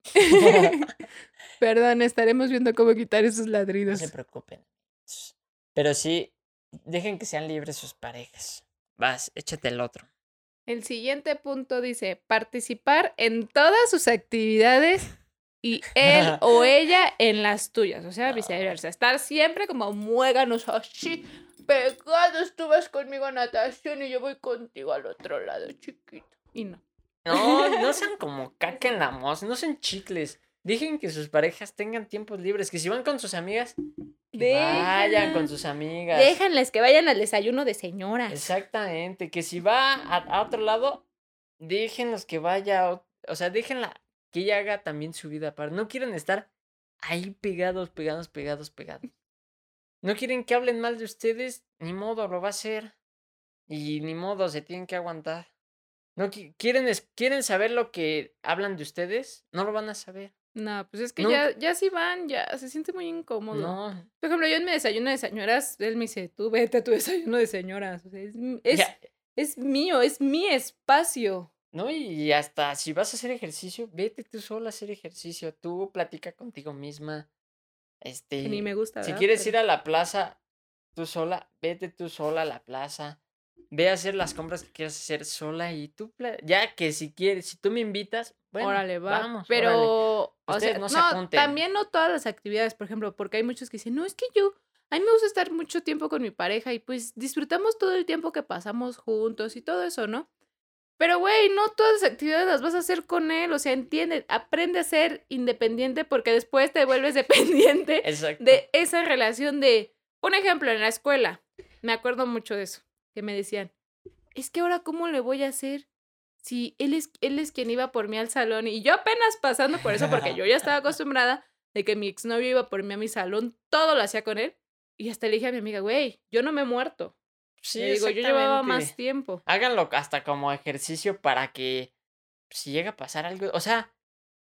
Perdón, estaremos viendo cómo quitar esos No ladridos. se preocupen. Pero sí, dejen que sean libres sus parejas. Vas, échate el otro. El siguiente punto dice, participar en todas sus actividades y él o ella en las tuyas, o sea, viceversa. Estar siempre como muéganos así, pegados, tú vas conmigo a natación y yo voy contigo al otro lado, chiquito. Y no. No, no sean como caca en la moza, no sean chicles. Dejen que sus parejas tengan tiempos libres, que si van con sus amigas, vayan con sus amigas. Déjanles que vayan al desayuno de señoras. Exactamente, que si va a, a otro lado, déjenlos que vaya, o, sea, déjenla que ella haga también su vida aparte. No quieren estar ahí pegados, pegados, pegados, pegados. No quieren que hablen mal de ustedes, ni modo, lo va a hacer. Y ni modo, se tienen que aguantar. No qui- quieren, quieren saber lo que hablan de ustedes, no lo van a saber. No, pues es que No. ya, ya si van, ya se siente muy incómodo. No, Por ejemplo, yo en mi desayuno de señoras, él me dice, tú vete a tu desayuno de señoras. O sea, es, es, es mío, es mi espacio. No, y hasta si vas a hacer ejercicio, vete tú sola a hacer ejercicio. Tú platica contigo misma. Este, Que ni me gusta. si quieres Pero- ir a la plaza tú sola, vete tú sola a la plaza. Ve a hacer las compras que quieras hacer sola y tú, ya que si quieres, si tú me invitas, bueno, órale, va. vamos, pero, órale. o sea, no no, se apunten. también no todas las actividades, por ejemplo, porque hay muchos que dicen, no, es que yo, a mí me gusta estar mucho tiempo con mi pareja y pues disfrutamos todo el tiempo que pasamos juntos y todo eso, ¿no? Pero, güey, no todas las actividades las vas a hacer con él, o sea, entiende, aprende a ser independiente porque después te vuelves dependiente Exacto. de esa relación de, un ejemplo, en la escuela, me acuerdo mucho de eso, que me decían, es que ahora cómo le voy a hacer si él es, él es quien iba por mí al salón y yo apenas pasando por eso porque yo ya estaba acostumbrada de que mi exnovio iba por mí a mi salón, todo lo hacía con él y hasta le dije a mi amiga, güey, yo no me he muerto. Sí, Le digo, yo llevaba más tiempo. Háganlo hasta como ejercicio para que si llega a pasar algo, o sea,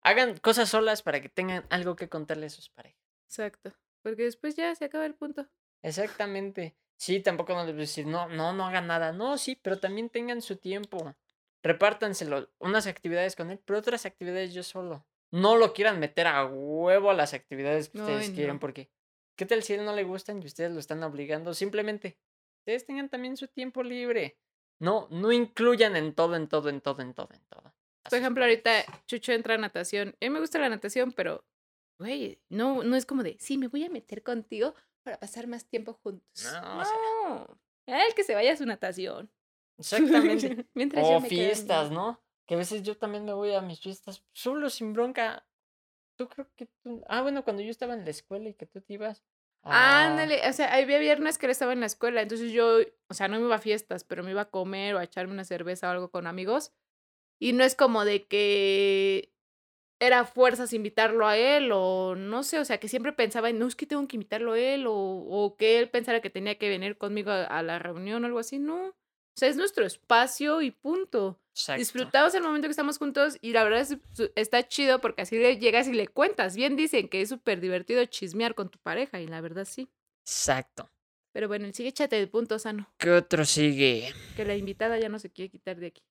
hagan cosas solas para que tengan algo que contarle a sus parejas. Exacto. Porque después ya se acaba el punto. Exactamente. Sí, tampoco no les voy a decir, no, no, no hagan nada. No, sí, pero también tengan su tiempo. Repártanselo. Unas actividades con él, pero otras actividades yo solo. No lo quieran meter a huevo a las actividades que ustedes no. porque ¿qué tal si a él no le gustan y ustedes lo están obligando? Simplemente, ustedes tengan también su tiempo libre. No, no incluyan en todo, en todo, en todo, en todo, en todo. Por ejemplo, ahorita Chucho entra a natación. A mí me gusta la natación, pero, güey, no, no es como de, sí, me voy a meter contigo para pasar más tiempo juntos. No, o sea- No. Él que se vaya a su natación. Exactamente. Mientras yo O me quedo en fiestas, ¿no? Que a veces yo también me voy a mis fiestas solo, sin bronca. Tú creo que tú... Ah, bueno, cuando yo estaba en la escuela y que tú te ibas. a- Ándale, o sea, había viernes que él estaba en la escuela, entonces yo, o sea, no me iba a fiestas, pero me iba a comer o a echarme una cerveza o algo con amigos. Y no es como de que era fuerzas invitarlo a él o no sé, o sea, que siempre pensaba, en, no, es que tengo que invitarlo a él o, o que él pensara que tenía que venir conmigo a, a la reunión o algo así, no. O sea, es nuestro espacio y punto. Exacto. Disfrutamos el momento que estamos juntos y la verdad es, está chido porque así le llegas y le cuentas. Bien dicen que es súper divertido chismear con tu pareja y la verdad sí. Exacto. Pero bueno, sigue échate de punto sano, ¿Qué otro sigue? que la invitada ya no se quiere quitar de aquí.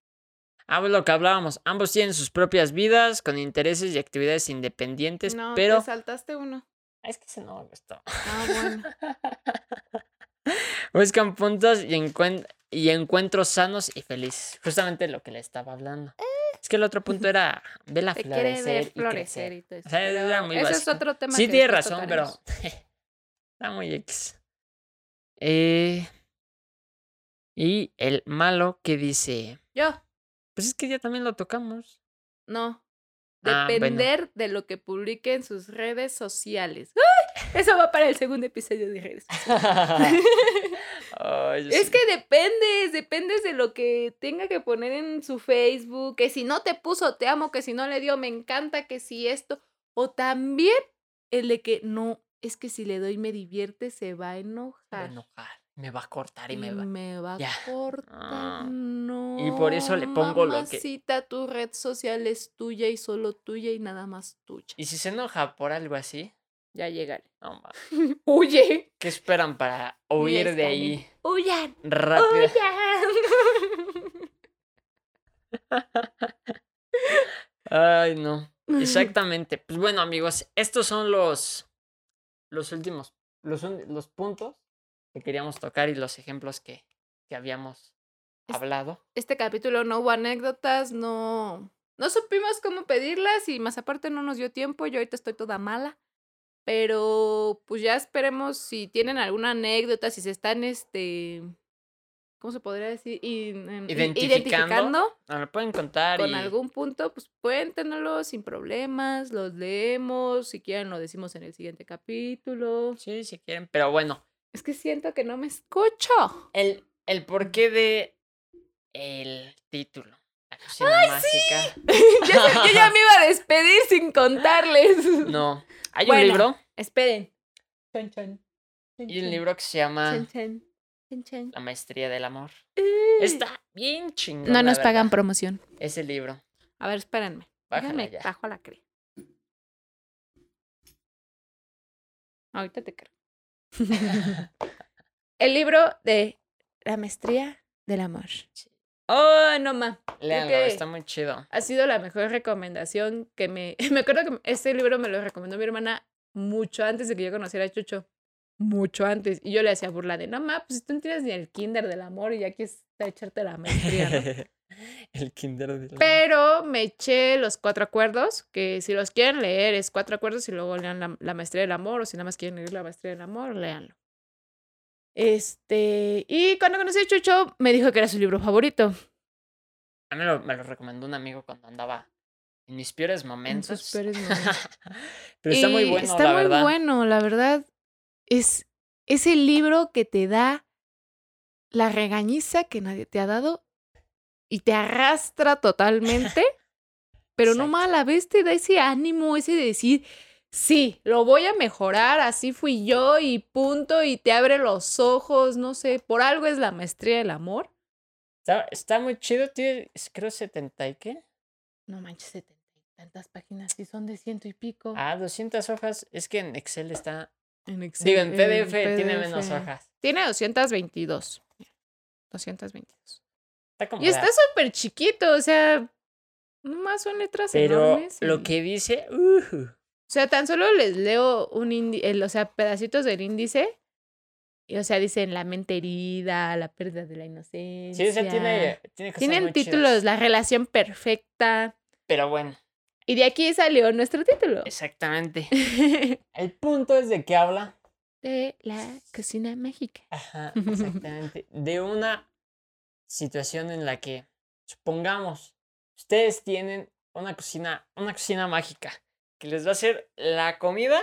Ah, pues lo que hablábamos. Ambos tienen sus propias vidas, con intereses y actividades independientes, No, pero. te saltaste uno. Ah, Es que ese no me gustó. Ah, bueno. Buscan puntos y, encuen- y encuentros sanos y felices. Justamente lo que le estaba hablando. Es que el otro punto era verla Te florecer y florecer crecer. y todo eso. O sea, era muy ese es otro tema Sí, tiene razón, pero está muy X. Eh, y el malo que dice, Yo, pues es que ya también lo tocamos. no. Ah, bueno. Depender de lo que publique en sus redes sociales. ¡Ay! Eso va para el segundo episodio de redes sociales. Es sí. que dependes, dependes de lo que tenga que poner en su Facebook, que si no te puso te amo, que si no le dio me encanta, que si esto, o también el de que no, es que si le doy me divierte, se va a Me va a enojar. Me va a cortar y Y me va. me va Ya. a cortar. Ah. No. Y por eso le pongo lo que- mamacita, tu red social es tuya y solo tuya y nada más tuya. Y si se enoja por algo así, Ya llegaré. no Huye. ¿qué esperan para huir de ahí Huyan. rápido? Huyan. Ay, no. Exactamente. Pues bueno, amigos, estos son los los últimos los, los puntos que queríamos tocar y los ejemplos que, que habíamos hablado. este capítulo no hubo anécdotas, no, no supimos cómo pedirlas y más aparte no nos dio tiempo, yo ahorita estoy toda mala. Pero pues ya esperemos si tienen alguna anécdota, si se están, este, ¿cómo se podría decir? In- em, i- Identificando Nos lo pueden contar con y algún punto, pues cuéntenoslo sin problemas, los leemos, si quieren lo decimos en el siguiente capítulo. sí, si quieren, pero bueno, Es que siento que no me escucho. el, el porqué de el título. Mágica. Ya sé- yo ya me iba a despedir sin contarles. No. Hay Bueno. un libro Esperen. Chan. Chan, y un libro que se llama. La maestría del amor. Eh. Está bien chingón. No nos pagan promoción. Ese libro. A ver, espérenme. Ya. bajo la cre. Ahorita te creo. El libro de La maestría del amor. Oh, no Léanlo, que está muy chido. ha sido la mejor recomendación que me... Me acuerdo que este libro me lo recomendó mi hermana mucho antes de que yo conociera a Chucho. Mucho antes. Y yo le hacía burla de, no ma, pues tú no tienes ni el kinder del amor y ya quieres echarte la maestría, ¿no? el kinder del amor. Pero me eché los cuatro acuerdos, que si los quieren leer es cuatro acuerdos y luego lean la, la maestría del amor, o si nada más quieren leer la maestría del amor, léanlo. Este, y cuando conocí a Chucho, me dijo que era su libro favorito. A mí lo- me lo recomendó un amigo cuando andaba en mis peores En momentos. sus peores momentos. Pero está muy bueno, Está la muy verdad. bueno, la verdad. Es, es el libro que te da la regañiza que nadie te ha dado y te arrastra totalmente, pero no mal a la vez te da ese ánimo, ese de decir, sí, lo voy a mejorar, así fui yo y punto, y te abre los ojos, no sé, por algo es la maestría del amor. Está, está muy chido, tiene, creo 70 y qué. No manches, setenta y tantas páginas, si son de ciento y pico. Ah, 200 hojas. Es que en Excel está. En Excel, Digo, en en PDF, tiene menos hojas. Tiene 222. 222. Está como. Y está súper chiquito, o sea, nomás son letras Pero enormes. lo y- que dice. uh, O sea, tan solo les leo un índice, o sea, pedacitos del índice. Y, o sea, dicen la mente herida, la pérdida de la inocencia. sí, o sea, tiene, tiene cosas Tienen muy títulos, chidas. la relación perfecta. Pero bueno, Y de aquí salió nuestro título. exactamente. El punto es de que habla. de la cocina mágica. Ajá, exactamente. de una situación en la que, supongamos, ustedes tienen una cocina, una cocina mágica que les va a hacer la comida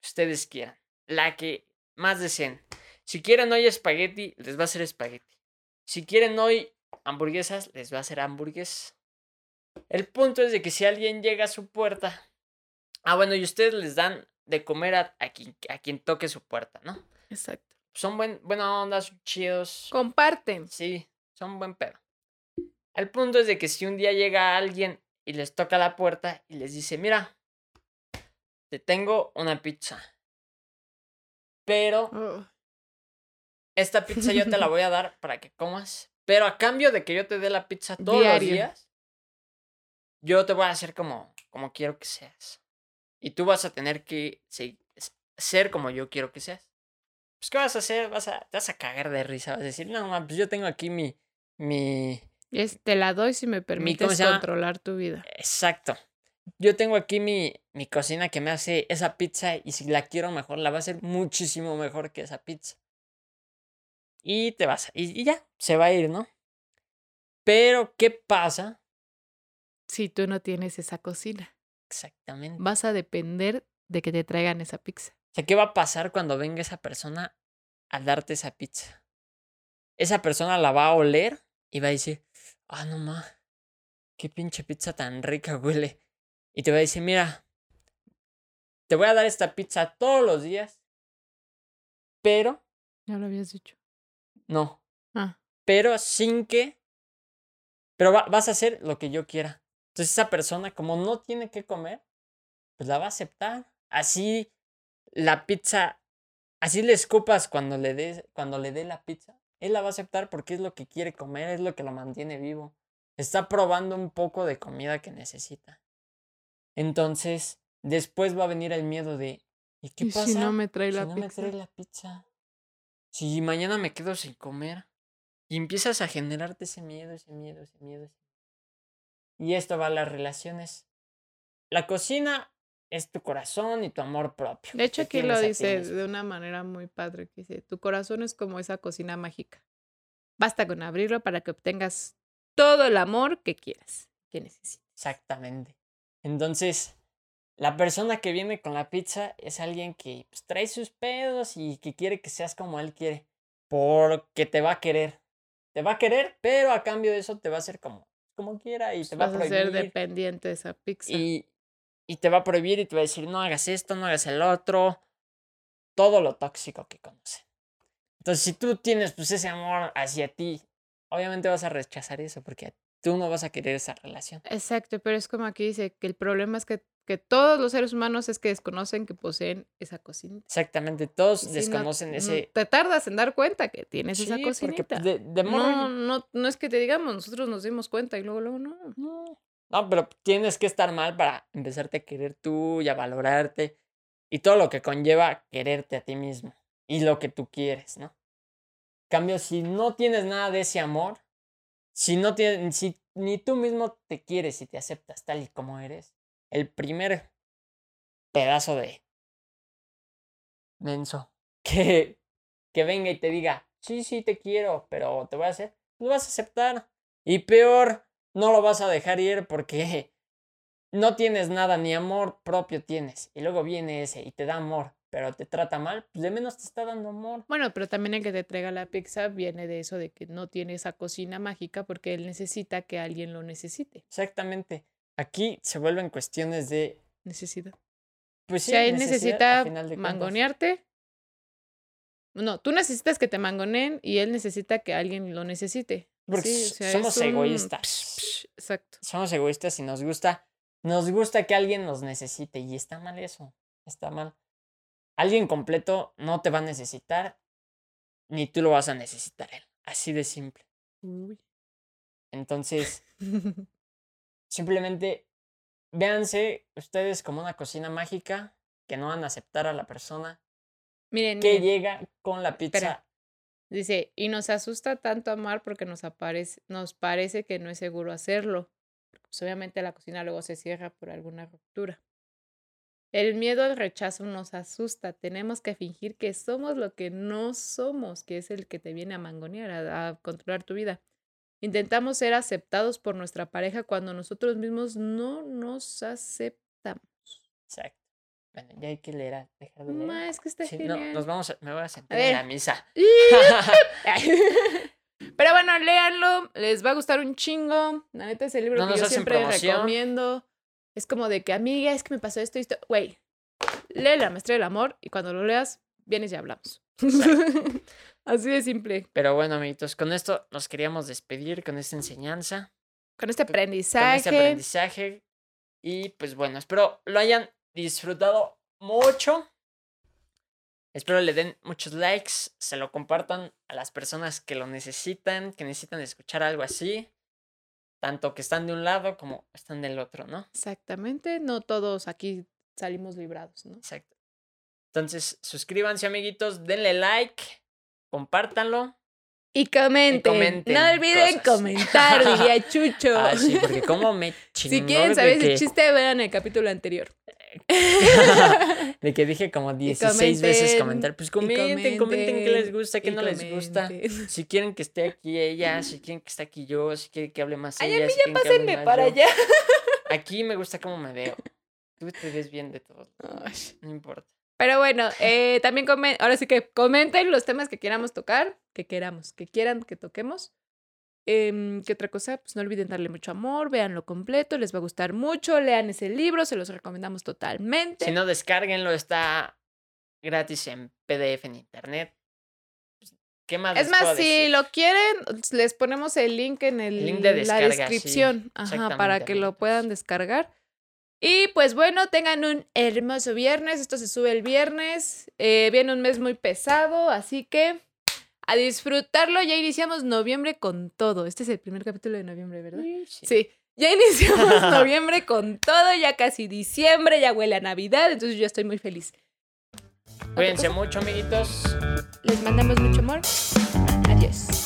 que ustedes quieran, la que más deseen. Si quieren hoy espagueti, les va a hacer espagueti. Si quieren hoy hamburguesas, les va a hacer hamburguesas. El punto es de que si alguien llega a su puerta, ah, bueno, y ustedes les dan de comer a, a quien, a quien toque su puerta, ¿no? Exacto. son buen, buena onda, son chidos. Comparten. Sí, son buen pedo. El punto es de que si un día llega alguien y les toca la puerta y les dice, mira, te tengo una pizza. Pero Oh, esta pizza yo te la voy a dar para que comas. Pero a cambio de que yo te dé la pizza todos Diario. los días, yo te voy a hacer como, como quiero que seas. Y tú vas a tener que se- ser como yo quiero que seas. Pues, ¿qué vas a hacer? Vas a, te vas a cagar de risa. Vas a decir, no, ma, pues yo tengo aquí mi. mi. es- te la doy si me permites controlar tu vida. Exacto. Yo tengo aquí mi, mi cocina que me hace esa pizza y si la quiero mejor, la va a hacer muchísimo mejor que esa pizza. Y te vas, y, y ya, se va a ir, ¿no? Pero, ¿qué pasa? Si tú no tienes esa cocina, Exactamente. vas a depender de que te traigan esa pizza. O sea, ¿qué va a pasar cuando venga esa persona a darte esa pizza? Esa persona la va a oler y va a decir, ah, no ma, qué pinche pizza tan rica huele. Y te va a decir, mira, te voy a dar esta pizza todos los días, pero, Ya lo habías dicho. no, Ah, pero sin que, pero va- vas a hacer lo que yo quiera. Entonces esa persona, como no tiene que comer, pues la va a aceptar. Así la pizza, así le escupas cuando le des, cuando le dé la pizza, él la va a aceptar porque es lo que quiere comer, es lo que lo mantiene vivo. Está probando un poco de comida que necesita. Entonces, después va a venir el miedo de, ¿y qué y pasa? si no me trae si la no pizza. me trae la pizza? Si mañana me quedo sin comer. Y empiezas a generarte ese miedo, ese miedo, ese miedo. ese miedo. Y esto va a las relaciones. La cocina es tu corazón y tu amor propio. De hecho, aquí lo dice de una manera muy padre, que dice, tu corazón es como esa cocina mágica. Basta con abrirlo para que obtengas todo el amor que quieras, que necesites. Exactamente. Entonces, la persona que viene con la pizza es alguien que pues, trae sus pedos y que quiere que seas como él quiere. Porque te va a querer. Te va a querer, pero a cambio de eso te va a hacer como, como quiera y te va a Vas a ser prohibir. dependiente de esa pizza. Y, y te va a prohibir y te va a decir, no hagas esto, no hagas el otro. Todo lo tóxico que conoce. Entonces, si tú tienes pues ese amor hacia ti, obviamente vas a rechazar eso porque tú no vas a querer esa relación. Exacto, pero es como aquí dice que el problema es que, que todos los seres humanos es que desconocen que poseen esa cocinita. Exactamente, todos desconocen no ese... te tardas en dar cuenta que tienes esa cocinita. de, de morro no, no, no es que te digamos, nosotros nos dimos cuenta y luego, luego no. No. No, pero tienes que estar mal para empezarte a querer tú y a valorarte y todo lo que conlleva quererte a ti mismo y lo que tú quieres, ¿no? En cambio, si no tienes nada de ese amor, si no tienes, si ni tú mismo te quieres y te aceptas tal y como eres, el primer pedazo de menso que, que venga y te diga, sí, sí, te quiero, pero te voy a hacer, lo vas a aceptar. Y peor, no lo vas a dejar ir porque no tienes nada, ni amor propio tienes. Y luego viene ese y te da amor. Pero te trata mal, pues de menos te está dando amor. Bueno, pero también el que te traiga la pizza viene de eso de que no tiene esa cocina mágica porque él necesita que alguien lo necesite. Exactamente. Aquí se vuelven cuestiones de, Necesidad. pues sí, si él necesidad, a necesita mangonearte. No, tú necesitas que te mangoneen y él necesita que alguien lo necesite. Porque Sí, o sea, somos un egoístas. psh, psh, exacto. Somos egoístas y nos gusta, nos gusta que alguien nos necesite y está mal eso, está mal. Alguien completo no te va a necesitar, ni tú lo vas a necesitar él. Así de simple. Uy. Entonces, simplemente véanse ustedes como una cocina mágica que no van a aceptar a la persona Miren, que miren, llega con la pizza. Espera. dice, y nos asusta tanto amar porque nos, aparece, nos parece que no es seguro hacerlo. Pues obviamente la cocina luego se cierra por alguna ruptura. El miedo al rechazo nos asusta. Tenemos que fingir que somos lo que no somos, que es el que te viene a mangonear, a, a controlar tu vida. Intentamos ser aceptados por nuestra pareja cuando nosotros mismos no nos aceptamos. Exacto. Bueno, ya hay que leer, a- dejar de leer. Ma, es que está Sí, no, genial. nos vamos a, me voy a sentar ver. en la misa. Pero bueno, léanlo, les va a gustar un chingo. La neta es el libro No que yo siempre promoción. recomiendo. Es como de que, amiga, es que me pasó esto y esto. Güey, lee la maestría del amor y cuando lo leas, vienes y hablamos. Así de simple. Pero bueno, amiguitos, con esto nos queríamos despedir con esta enseñanza, Con este con aprendizaje. este aprendizaje. Y pues bueno, espero lo hayan disfrutado mucho. Espero le den muchos likes, se lo compartan a las personas que lo necesitan, que necesitan escuchar algo así. Tanto que están de un lado como están del otro, ¿no? Exactamente. No todos aquí salimos librados, ¿no? Exacto. Entonces, suscríbanse, amiguitos, denle like, compártanlo. Y comenten. comenten no olviden cosas. comentar, diría Chucho. Ah, sí, porque como me si quieren saber ese que- chiste, vean el capítulo anterior. de que dije como 16 veces comenten, comentar. Pues y comenten, comenten qué les gusta, qué no les gusta. comenten. Si quieren que esté aquí ella, si quieren que esté aquí yo, si quieren que hable más Ay, a ella. mí si ya pásenme para allá. Aquí me gusta cómo me veo. Tú te ves bien de todo. Ay. No importa. Pero bueno, eh, también comen, ahora sí que comenten los temas que queramos tocar, que queramos, que quieran que toquemos. Em, ¿Qué otra cosa? Pues no olviden darle mucho amor, véanlo completo, les va a gustar mucho, lean ese libro, se los recomendamos totalmente. Si no, descárguenlo, está gratis en PDF en internet. Pues, ¿Qué más es más, si decir? lo quieren, les ponemos el link en el, Link de descarga, la sí, descripción, ajá, para que lo puedan descargar. Y pues bueno, tengan un hermoso viernes. Esto se sube el viernes. Eh, viene un mes muy pesado, así que a disfrutarlo. Ya iniciamos noviembre con todo. Este es el primer capítulo de noviembre, ¿verdad? Sí, sí. Ya iniciamos noviembre con todo, ya casi diciembre, ya huele a Navidad, entonces yo estoy muy feliz. Cuídense mucho, amiguitos. Les mandamos mucho amor. Adiós.